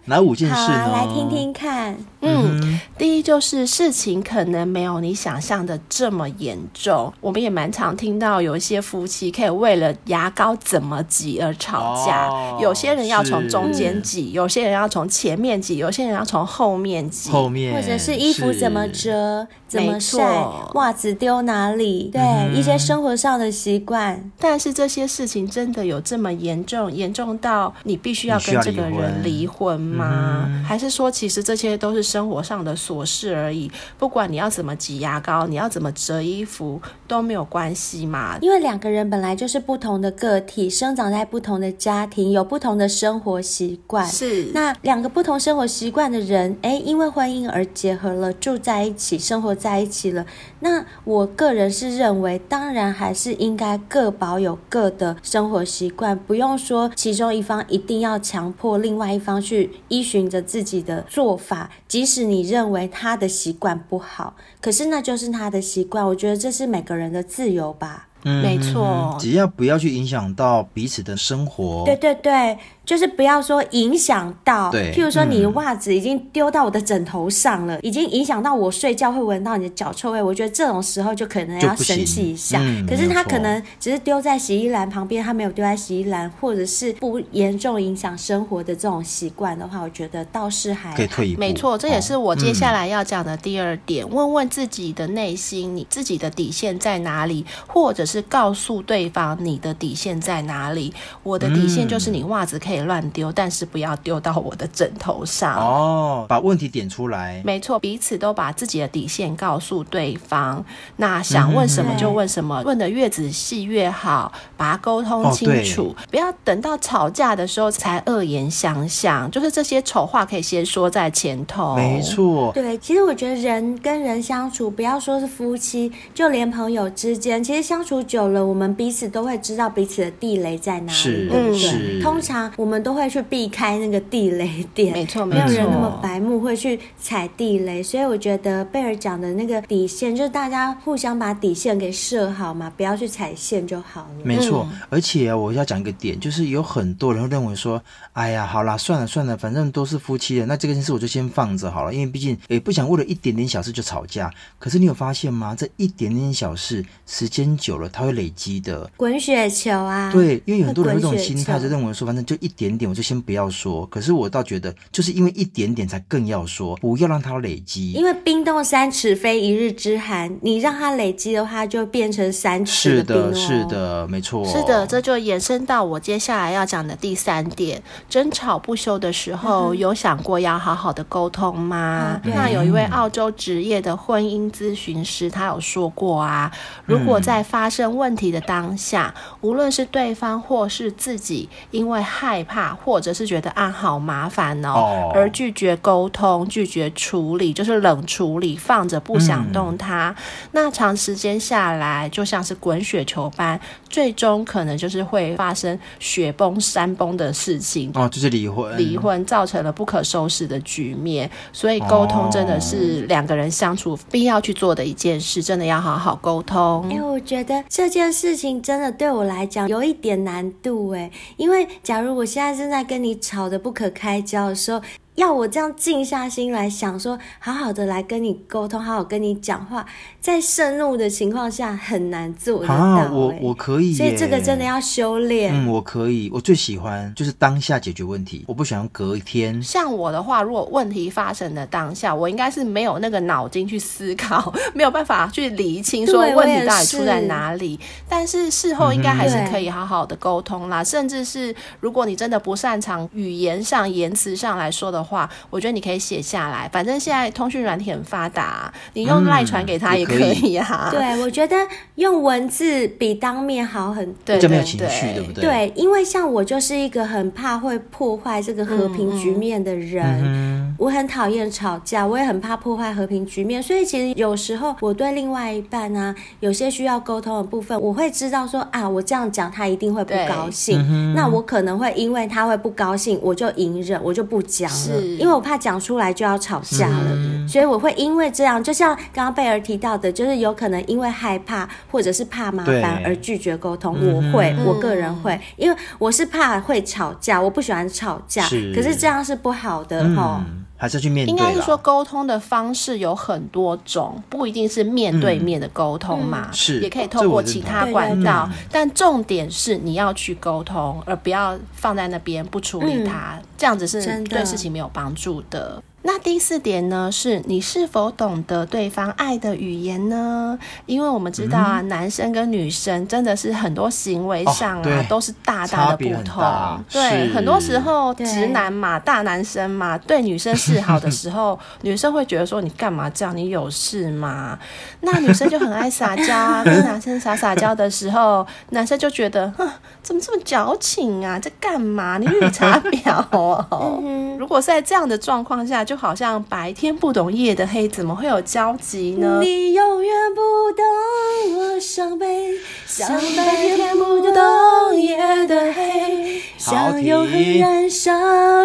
哪五件事呢？好，来听听看。嗯，嗯，第一就是事情可能没有你想象的这么严重。我们也蛮常听到有一些夫妻可以为了牙膏怎么挤而吵架。哦、有些人要从中间挤，有些人要从前面挤，有些人要从后面挤，后面或者是衣服怎么折、怎么晒、袜子丢哪里，对、嗯、一些生活上的习惯。但是这些事情真的有这么严重？严重到你必须要跟这个人离婚吗？吗？嗯、还是说，其实这些都是生活上的琐事而已。不管你要怎么挤牙膏，你要怎么折衣服，都没有关系嘛。因为两个人本来就是不同的个体，生长在不同的家庭，有不同的生活习惯。是。那两个不同生活习惯的人，哎，因为婚姻而结合了，住在一起，生活在一起了。那我个人是认为，当然还是应该各保有各的生活习惯，不用说其中一方一定要强迫另外一方去。依循着自己的做法，即使你认为他的习惯不好，可是那就是他的习惯。我觉得这是每个人的自由吧。嗯，没错，只要不要去影响到彼此的生活。对对对。就是不要说影响到，对，譬如说你的袜子已经丢到我的枕头上了，嗯、已经影响到我睡觉会闻到你的脚臭味，我觉得这种时候就可能要生气一下。嗯、可是他可能只是丢在洗衣篮旁边，他没有丢在洗衣篮，或者是不严重影响生活的这种习惯的话，我觉得倒是还可以退一步。没错，这也是我接下来要讲的第二点，哦嗯、问问自己的内心，你自己的底线在哪里，或者是告诉对方你的底线在哪里。我的底线就是你袜子可以。乱丢，但是不要丢到我的枕头上哦。把问题点出来，没错，彼此都把自己的底线告诉对方。那想问什么就问什么，嗯、问的越仔细越好，把它沟通清楚，哦、不要等到吵架的时候才恶言相向。就是这些丑话可以先说在前头。没错，对，其实我觉得人跟人相处，不要说是夫妻，就连朋友之间，其实相处久了，我们彼此都会知道彼此的地雷在哪里。是，对不对？是通常我们。都会去避开那个地雷点，没错，没有人那么白目会去踩地雷，所以我觉得贝尔讲的那个底线，就是大家互相把底线给设好嘛，不要去踩线就好了。没错，嗯、而且我要讲一个点，就是有很多人会认为说，哎呀，好啦，算了算了，反正都是夫妻的，那这个件事我就先放着好了，因为毕竟也不想为了一点点小事就吵架。可是你有发现吗？这一点点小事，时间久了它会累积的，滚雪球啊。对，因为有很多人有这种心态，就认为说，反正就一点点，我就先不要说。可是我倒觉得，就是因为一点点，才更要说，不要让它累积。因为冰冻三尺非一日之寒，你让它累积的话，就变成三尺的冰哦。是的，是的，没错。是的，这就延伸到我接下来要讲的第三点：争吵不休的时候，嗯、有想过要好好的沟通吗？嗯、那有一位澳洲职业的婚姻咨询师，他有说过啊，如果在发生问题的当下，嗯、无论是对方或是自己，因为害怕或者是觉得啊好麻烦哦，而拒绝沟通、拒绝处理，就是冷处理，放着不想动它。嗯、那长时间下来，就像是滚雪球般，最终可能就是会发生雪崩、山崩的事情哦，就是离婚，离婚造成了不可收拾的局面。所以沟通真的是两个人相处必要去做的一件事，真的要好好沟通。哎、欸，我觉得这件事情真的对我来讲有一点难度哎，因为假如我现在正在跟你吵得不可开交的时候。要我这样静下心来想说，好好的来跟你沟通，好好跟你讲话，在盛怒的情况下很难做得到、欸。啊，我我可以，所以这个真的要修炼。嗯，我可以，我最喜欢就是当下解决问题，我不想要隔一天。像我的话，如果问题发生的当下，我应该是没有那个脑筋去思考，[LAUGHS] 没有办法去理清说问题到底出在哪里。是但是事后应该还是可以好好的沟通啦，嗯、甚至是如果你真的不擅长语言上言辞上来说的话。话，我觉得你可以写下来。反正现在通讯软体很发达，你用赖传给他也可以啊。嗯、[LAUGHS] 对，我觉得用文字比当面好很多，对，就没有情绪，对不对？对，因为像我就是一个很怕会破坏这个和平局面的人，嗯嗯、我很讨厌吵架，我也很怕破坏和平局面。所以其实有时候我对另外一半呢、啊，有些需要沟通的部分，我会知道说啊，我这样讲他一定会不高兴，嗯、那我可能会因为他会不高兴，我就隐忍，我就不讲了。因为我怕讲出来就要吵架了，嗯、所以我会因为这样，就像刚刚贝儿提到的，就是有可能因为害怕或者是怕麻烦而拒绝沟通。我会，嗯、我个人会，因为我是怕会吵架，我不喜欢吵架，是可是这样是不好的哈。嗯还是去面对。应该是说沟通的方式有很多种，不一定是面对面的沟通嘛，嗯、是也可以透过其他管道。但重点是你要去沟通，而不要放在那边不处理它，嗯、这样子是对事情没有帮助的。那第四点呢，是你是否懂得对方爱的语言呢？因为我们知道啊，嗯、男生跟女生真的是很多行为上啊，哦、都是大大的不同。对，很多时候直男嘛，大男生嘛，对女生示好的时候，[LAUGHS] 女生会觉得说你干嘛这样？你有事吗？那女生就很爱撒娇啊，跟男生撒撒娇的时候，男生就觉得，哼，怎么这么矫情啊？在干嘛？你绿茶婊哦！如果是在这样的状况下，就好像白天不懂夜的黑，怎么会有交集呢？你永远不懂我伤悲，像白天不懂夜的黑，像永恒燃烧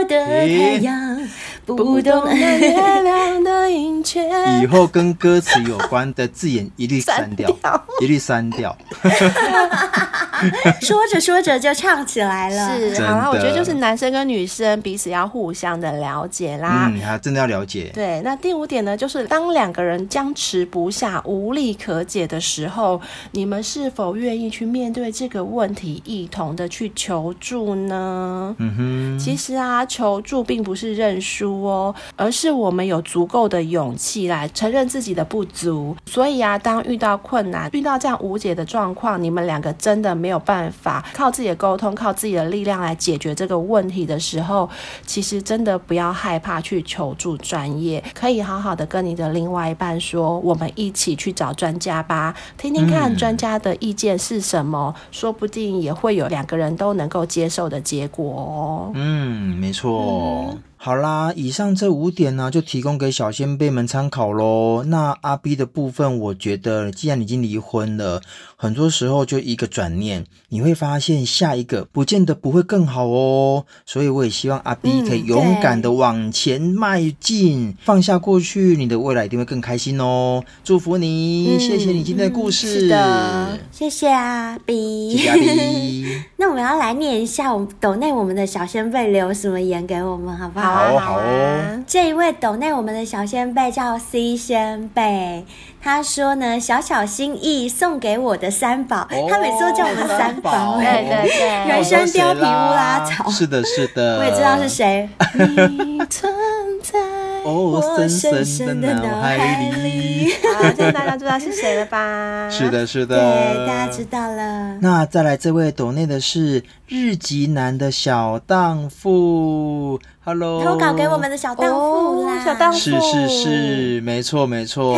的太阳。不懂月亮的阴缺，以后跟歌词有关的字眼一律删掉，[LAUGHS] 掉一律删掉。[LAUGHS] 说着说着就唱起来了，是好啦，我觉得就是男生跟女生彼此要互相的了解啦。嗯，还真的要了解。对，那第五点呢，就是当两个人僵持不下、无力可解的时候，你们是否愿意去面对这个问题，一同的去求助呢？嗯哼，其实啊，求助并不是认输。哦，而是我们有足够的勇气来承认自己的不足。所以啊，当遇到困难、遇到这样无解的状况，你们两个真的没有办法靠自己的沟通、靠自己的力量来解决这个问题的时候，其实真的不要害怕去求助专业，可以好好的跟你的另外一半说，我们一起去找专家吧，听听看专家的意见是什么，嗯、说不定也会有两个人都能够接受的结果哦。嗯，没错。嗯好啦，以上这五点呢，就提供给小仙贝们参考喽。那阿 B 的部分，我觉得既然你已经离婚了，很多时候就一个转念，你会发现下一个不见得不会更好哦。所以我也希望阿 B 可以勇敢的往前迈进，嗯、放下过去，你的未来一定会更开心哦。祝福你，嗯、谢谢你今天的故事。是的，谢谢阿 B。谢谢阿 B。[LAUGHS] 那我们要来念一下我们抖内我们的小仙贝留什么言给我们，好不好？好，好哦。这一位抖内我们的小先贝叫 C 先贝，他说呢，小小心意送给我的三宝，哦、他每次都叫我们三宝，对对。对，人参貂皮乌拉草，是的，是的，我也知道是谁。[LAUGHS] 你存在哦，深深的脑海里。好，现在大家知道是谁了吧？是的，是的，对，大家知道了。那再来这位抖内的是日籍男的小荡妇。Hello，投稿给我们的小荡妇啦，小荡妇是是是，没错没错。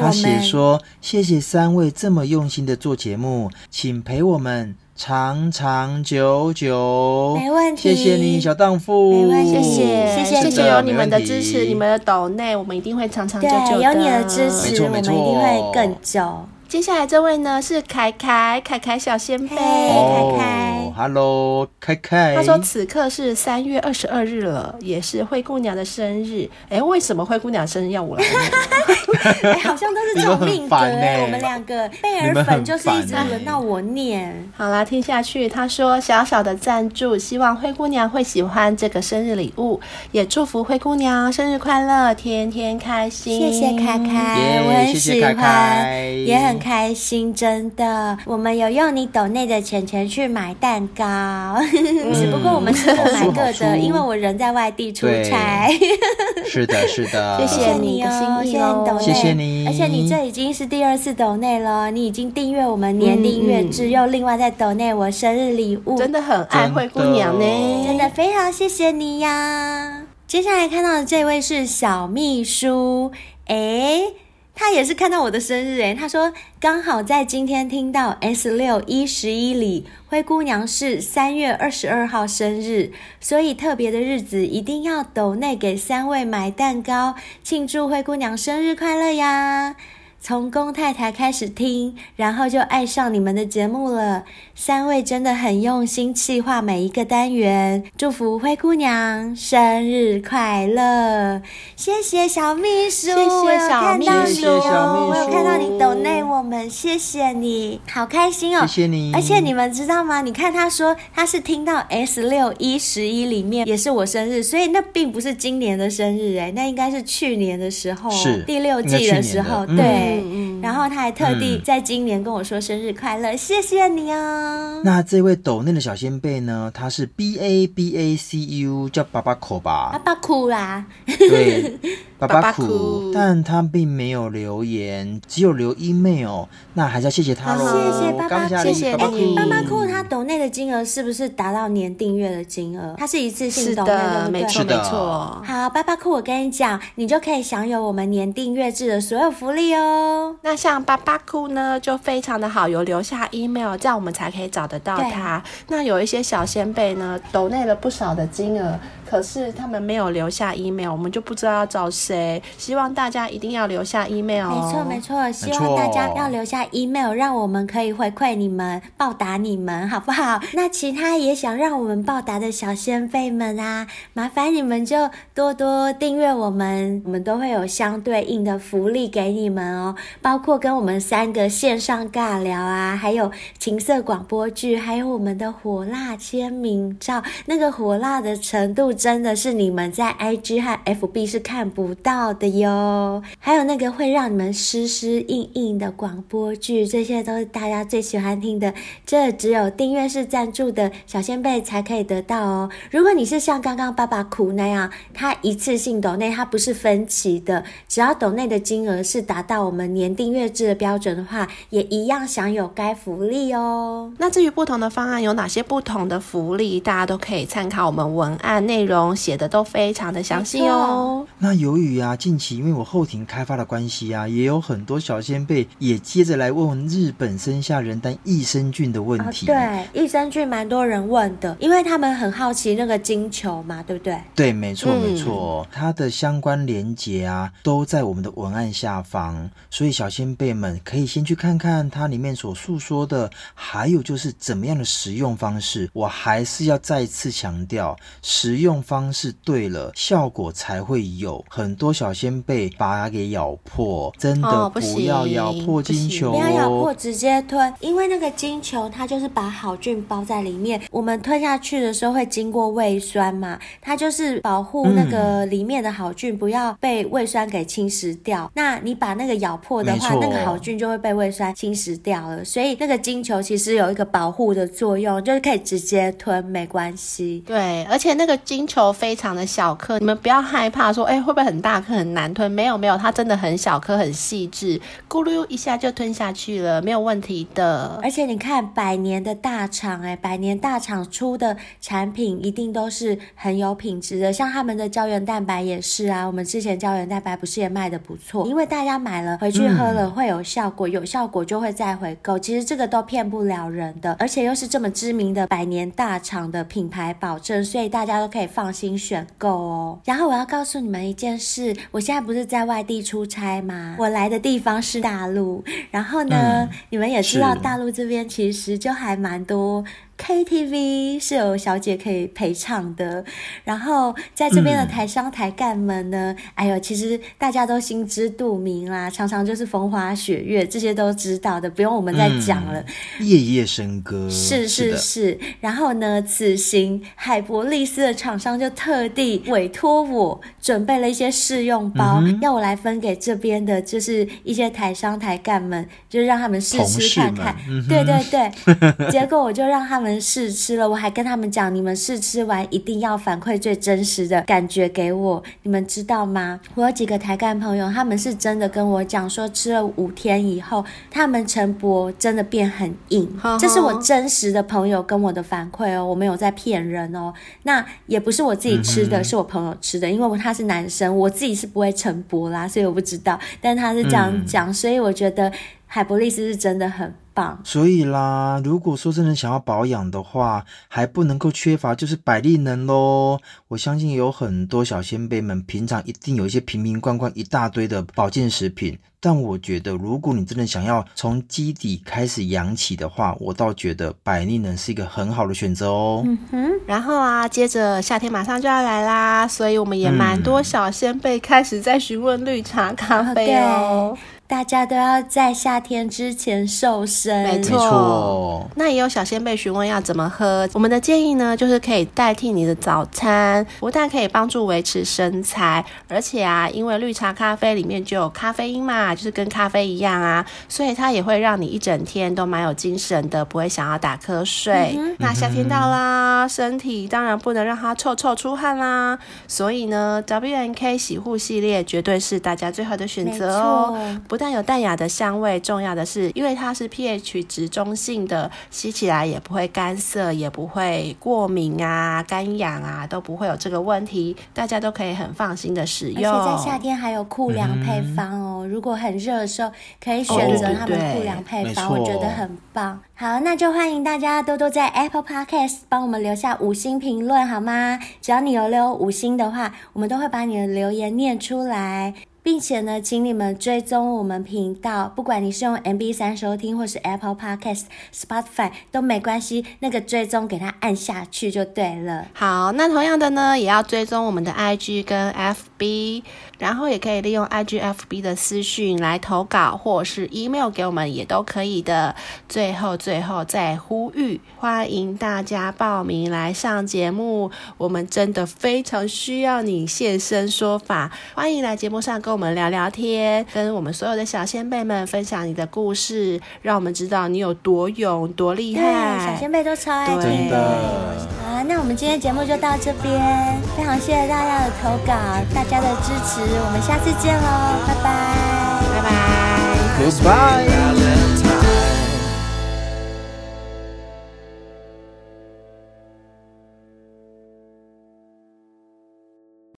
他写说：“谢谢三位这么用心的做节目，请陪我们长长久久。”没问题，谢谢你，小荡妇。没问题，谢谢谢谢谢谢有你们的支持，你们的抖内，我们一定会长长久久的。有你的支持，我们一定会更久。接下来这位呢是凯凯，凯凯小仙贝，凯凯，Hello，凯凯。他说此刻是三月二十二日了，也是灰姑娘的生日。哎，为什么灰姑娘生日要我来？[LAUGHS] 哎，好像都是这种命格哎。欸、我们两个贝尔粉就是一直轮到我念。欸、好啦，听下去。他说：“小小的赞助，希望灰姑娘会喜欢这个生日礼物，也祝福灰姑娘生日快乐，天天开心。”谢谢凯凯，yeah, 我很喜欢也很开心，真的。我们有用你抖内的钱钱去买蛋糕，嗯、[LAUGHS] 只不过我们是各买各的，因为我人在外地出差。是的，是的，[LAUGHS] 谢谢你哦，谢谢你抖内，谢谢你。而且你这已经是第二次抖内了，你已经订阅我们年订阅制，嗯、又另外在抖内我生日礼物，真的很爱灰姑娘呢，真的非常谢谢你呀。接下来看到的这位是小秘书，哎，他也是看到我的生日，哎，他说刚好在今天听到 S 六一十一里，灰姑娘是三月二十二号生日，所以特别的日子一定要抖内给三位买蛋糕，庆祝灰姑娘生日快乐呀。从公太太开始听，然后就爱上你们的节目了。三位真的很用心企划每一个单元，祝福灰姑娘生日快乐！谢谢小秘书，谢谢小秘书，我有看到你抖内我们，谢谢你，好开心哦！谢谢你。而且你们知道吗？你看他说他是听到 S 六一十一里面也是我生日，所以那并不是今年的生日哎，那应该是去年的时候，是第六季的时候，对。然后他还特地在今年跟我说生日快乐，嗯、谢谢你哦。那这位抖内的小仙贝呢？他是 B A B A C U，叫爸爸口吧？爸爸哭啦。对。[LAUGHS] 爸爸苦，但他并没有留言，只有留 email。那还是要谢谢他喽。谢谢爸爸，谢谢爸爸苦。爸爸苦，他抖内的金额是不是达到年订阅的金额？他是一次性抖内的，没错没错。好，爸爸酷，我跟你讲，你就可以享有我们年订阅制的所有福利哦。那像爸爸酷呢，就非常的好，有留下 email，这样我们才可以找得到他。那有一些小仙贝呢，抖内了不少的金额。可是他们没有留下 email，我们就不知道要找谁。希望大家一定要留下 email。没错没错，希望大家要留下 email，让我们可以回馈你们，报答你们，好不好？[LAUGHS] 那其他也想让我们报答的小先辈们啊，麻烦你们就多多订阅我们，我们都会有相对应的福利给你们哦，包括跟我们三个线上尬聊啊，还有情色广播剧，还有我们的火辣签名照，那个火辣的程度。真的是你们在 IG 和 FB 是看不到的哟，还有那个会让你们湿湿硬硬的广播剧，这些都是大家最喜欢听的。这只有订阅式赞助的小仙贝才可以得到哦。如果你是像刚刚爸爸苦那样，他一次性抖内，他不是分期的，只要抖内的金额是达到我们年订阅制的标准的话，也一样享有该福利哦。那至于不同的方案有哪些不同的福利，大家都可以参考我们文案内容写的都非常的详细哦。那由于啊，近期因为我后庭开发的关系啊，也有很多小先辈也接着来问问日本生下人丹益生菌的问题。哦、对，益生菌蛮多人问的，因为他们很好奇那个金球嘛，对不对？对，没错没错，嗯、它的相关连结啊都在我们的文案下方，所以小先辈们可以先去看看它里面所诉说的，还有就是怎么样的食用方式。我还是要再次强调，食用方式对了，效果才会有。很多小仙贝把它给咬破，真的不要咬破金球，不要咬破直接吞，因为那个金球它就是把好菌包在里面，我们吞下去的时候会经过胃酸嘛，它就是保护那个里面的好菌不要被胃酸给侵蚀掉。那你把那个咬破的话，那个好菌就会被胃酸侵蚀掉了，所以那个金球其实有一个保护的作用，就是可以直接吞，没关系。对，而且那个金球。非常的小颗，你们不要害怕说，哎，会不会很大颗很难吞？没有没有，它真的很小颗很细致，咕噜一下就吞下去了，没有问题的。而且你看百年的大厂，哎，百年大厂出的产品一定都是很有品质的，像他们的胶原蛋白也是啊。我们之前胶原蛋白不是也卖的不错？因为大家买了回去喝了会有效果，嗯、有效果就会再回购。其实这个都骗不了人的，而且又是这么知名的百年大厂的品牌保证，所以大家都可以放心。选购哦，然后我要告诉你们一件事，我现在不是在外地出差吗？我来的地方是大陆，然后呢，嗯、你们也知道大陆这边其实就还蛮多 KTV 是有小姐可以陪唱的，然后在这边的台商台干们呢，嗯、哎呦，其实大家都心知肚明啦，常常就是风花雪月，这些都知道的，不用我们再讲了。嗯、夜夜笙歌，是是是，是。然后呢，此行海博利斯的厂商就特地委托我准备了一些试用包，嗯、要我来分给这边的，就是一些台商台干们，就让他们试吃看看。嗯、对对对，结果我就让他们。们试吃了，我还跟他们讲，你们试吃完一定要反馈最真实的感觉给我，你们知道吗？我有几个台干朋友，他们是真的跟我讲说，吃了五天以后，他们陈柏真的变很硬，这是我真实的朋友跟我的反馈哦，我没有在骗人哦。那也不是我自己吃的，嗯、是我朋友吃的，因为他是男生，我自己是不会陈柏啦，所以我不知道，但他是这样讲，嗯、所以我觉得海博利斯是真的很。所以啦，如果说真的想要保养的话，还不能够缺乏就是百利能喽。我相信有很多小仙贝们平常一定有一些瓶瓶罐罐一大堆的保健食品，但我觉得如果你真的想要从基底开始养起的话，我倒觉得百利能是一个很好的选择哦。嗯哼，然后啊，接着夏天马上就要来啦，所以我们也蛮多小仙贝开始在询问绿茶咖啡哦。大家都要在夏天之前瘦身，没错。那也有小仙贝询问要怎么喝，我们的建议呢，就是可以代替你的早餐，不但可以帮助维持身材，而且啊，因为绿茶咖啡里面就有咖啡因嘛，就是跟咖啡一样啊，所以它也会让你一整天都蛮有精神的，不会想要打瞌睡。嗯、那夏天到啦，身体当然不能让它臭臭出汗啦，所以呢，W N K 洗护系列绝对是大家最好的选择哦。不但有淡雅的香味，重要的是，因为它是 pH 值中性的，吸起来也不会干涩，也不会过敏啊、干痒啊，都不会有这个问题，大家都可以很放心的使用。而且在夏天还有酷凉配方哦，嗯、如果很热的时候，可以选择他们酷凉配方，我觉得很棒。好，那就欢迎大家多多在 Apple Podcast 帮我们留下五星评论好吗？只要你有留五星的话，我们都会把你的留言念出来。并且呢，请你们追踪我们频道，不管你是用 M B 三收听，或是 Apple Podcast、Spotify 都没关系，那个追踪给它按下去就对了。好，那同样的呢，也要追踪我们的 IG 跟 FB。然后也可以利用 IGFB 的私讯来投稿，或者是 email 给我们也都可以的。最后，最后再呼吁，欢迎大家报名来上节目，我们真的非常需要你现身说法。欢迎来节目上跟我们聊聊天，跟我们所有的小先辈们分享你的故事，让我们知道你有多勇、多厉害。小先辈都超爱听的。好，那我们今天节目就到这边，非常谢谢大家的投稿，大家的支持。我们下次见喽，拜拜，拜拜，拜拜。